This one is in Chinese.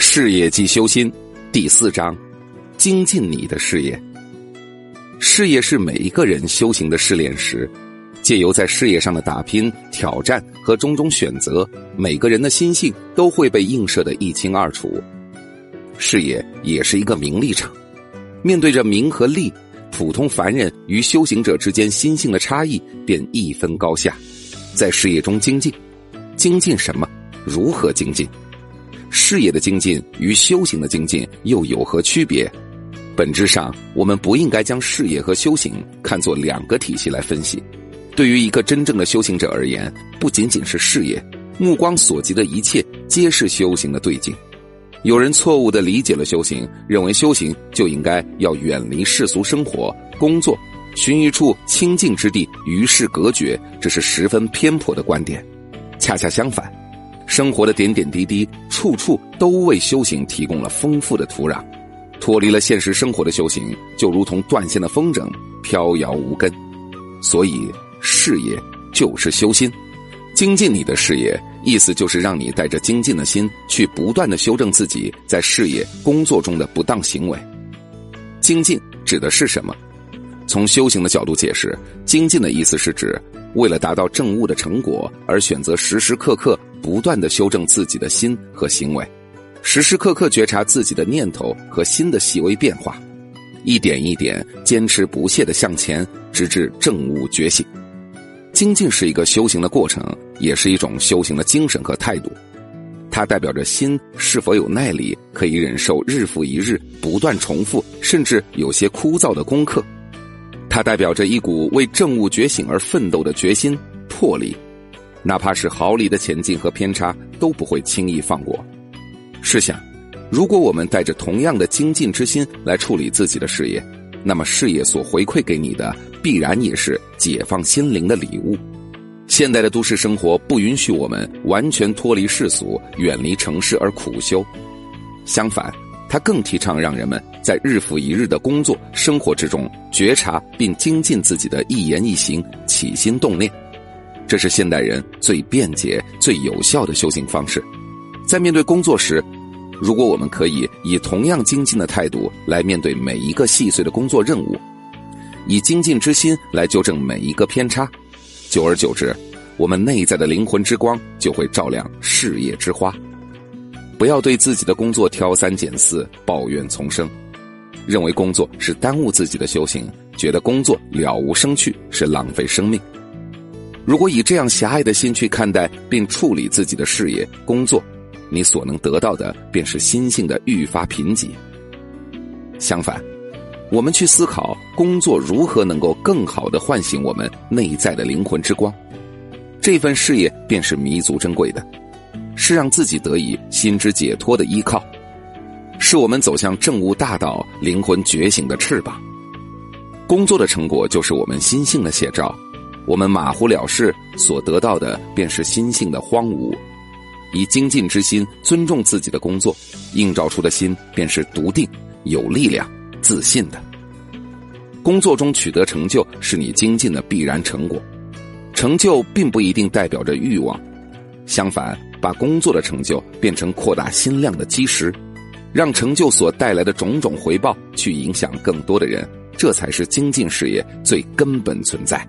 事业即修心，第四章，精进你的事业。事业是每一个人修行的试炼石，借由在事业上的打拼、挑战和种种选择，每个人的心性都会被映射的一清二楚。事业也是一个名利场，面对着名和利，普通凡人与修行者之间心性的差异便一分高下。在事业中精进，精进什么？如何精进？事业的精进与修行的精进又有何区别？本质上，我们不应该将事业和修行看作两个体系来分析。对于一个真正的修行者而言，不仅仅是事业，目光所及的一切皆是修行的对境。有人错误的理解了修行，认为修行就应该要远离世俗生活、工作，寻一处清净之地与世隔绝，这是十分偏颇的观点。恰恰相反。生活的点点滴滴，处处都为修行提供了丰富的土壤。脱离了现实生活的修行，就如同断线的风筝，飘摇无根。所以，事业就是修心，精进你的事业，意思就是让你带着精进的心，去不断的修正自己在事业工作中的不当行为。精进指的是什么？从修行的角度解释，精进的意思是指为了达到正悟的成果，而选择时时刻刻。不断的修正自己的心和行为，时时刻刻觉察自己的念头和心的细微变化，一点一点坚持不懈的向前，直至正悟觉醒。精进是一个修行的过程，也是一种修行的精神和态度。它代表着心是否有耐力，可以忍受日复一日不断重复，甚至有些枯燥的功课。它代表着一股为正悟觉醒而奋斗的决心、魄力。哪怕是毫厘的前进和偏差都不会轻易放过。试想，如果我们带着同样的精进之心来处理自己的事业，那么事业所回馈给你的必然也是解放心灵的礼物。现代的都市生活不允许我们完全脱离世俗、远离城市而苦修，相反，它更提倡让人们在日复一日的工作生活之中觉察并精进自己的一言一行、起心动念。这是现代人最便捷、最有效的修行方式。在面对工作时，如果我们可以以同样精进的态度来面对每一个细碎的工作任务，以精进之心来纠正每一个偏差，久而久之，我们内在的灵魂之光就会照亮事业之花。不要对自己的工作挑三拣四、抱怨丛生，认为工作是耽误自己的修行，觉得工作了无生趣，是浪费生命。如果以这样狭隘的心去看待并处理自己的事业工作，你所能得到的便是心性的愈发贫瘠。相反，我们去思考工作如何能够更好的唤醒我们内在的灵魂之光，这份事业便是弥足珍贵的，是让自己得以心之解脱的依靠，是我们走向正悟大道、灵魂觉醒的翅膀。工作的成果就是我们心性的写照。我们马虎了事，所得到的便是心性的荒芜；以精进之心尊重自己的工作，映照出的心便是笃定、有力量、自信的。工作中取得成就，是你精进的必然成果。成就并不一定代表着欲望，相反，把工作的成就变成扩大心量的基石，让成就所带来的种种回报去影响更多的人，这才是精进事业最根本存在。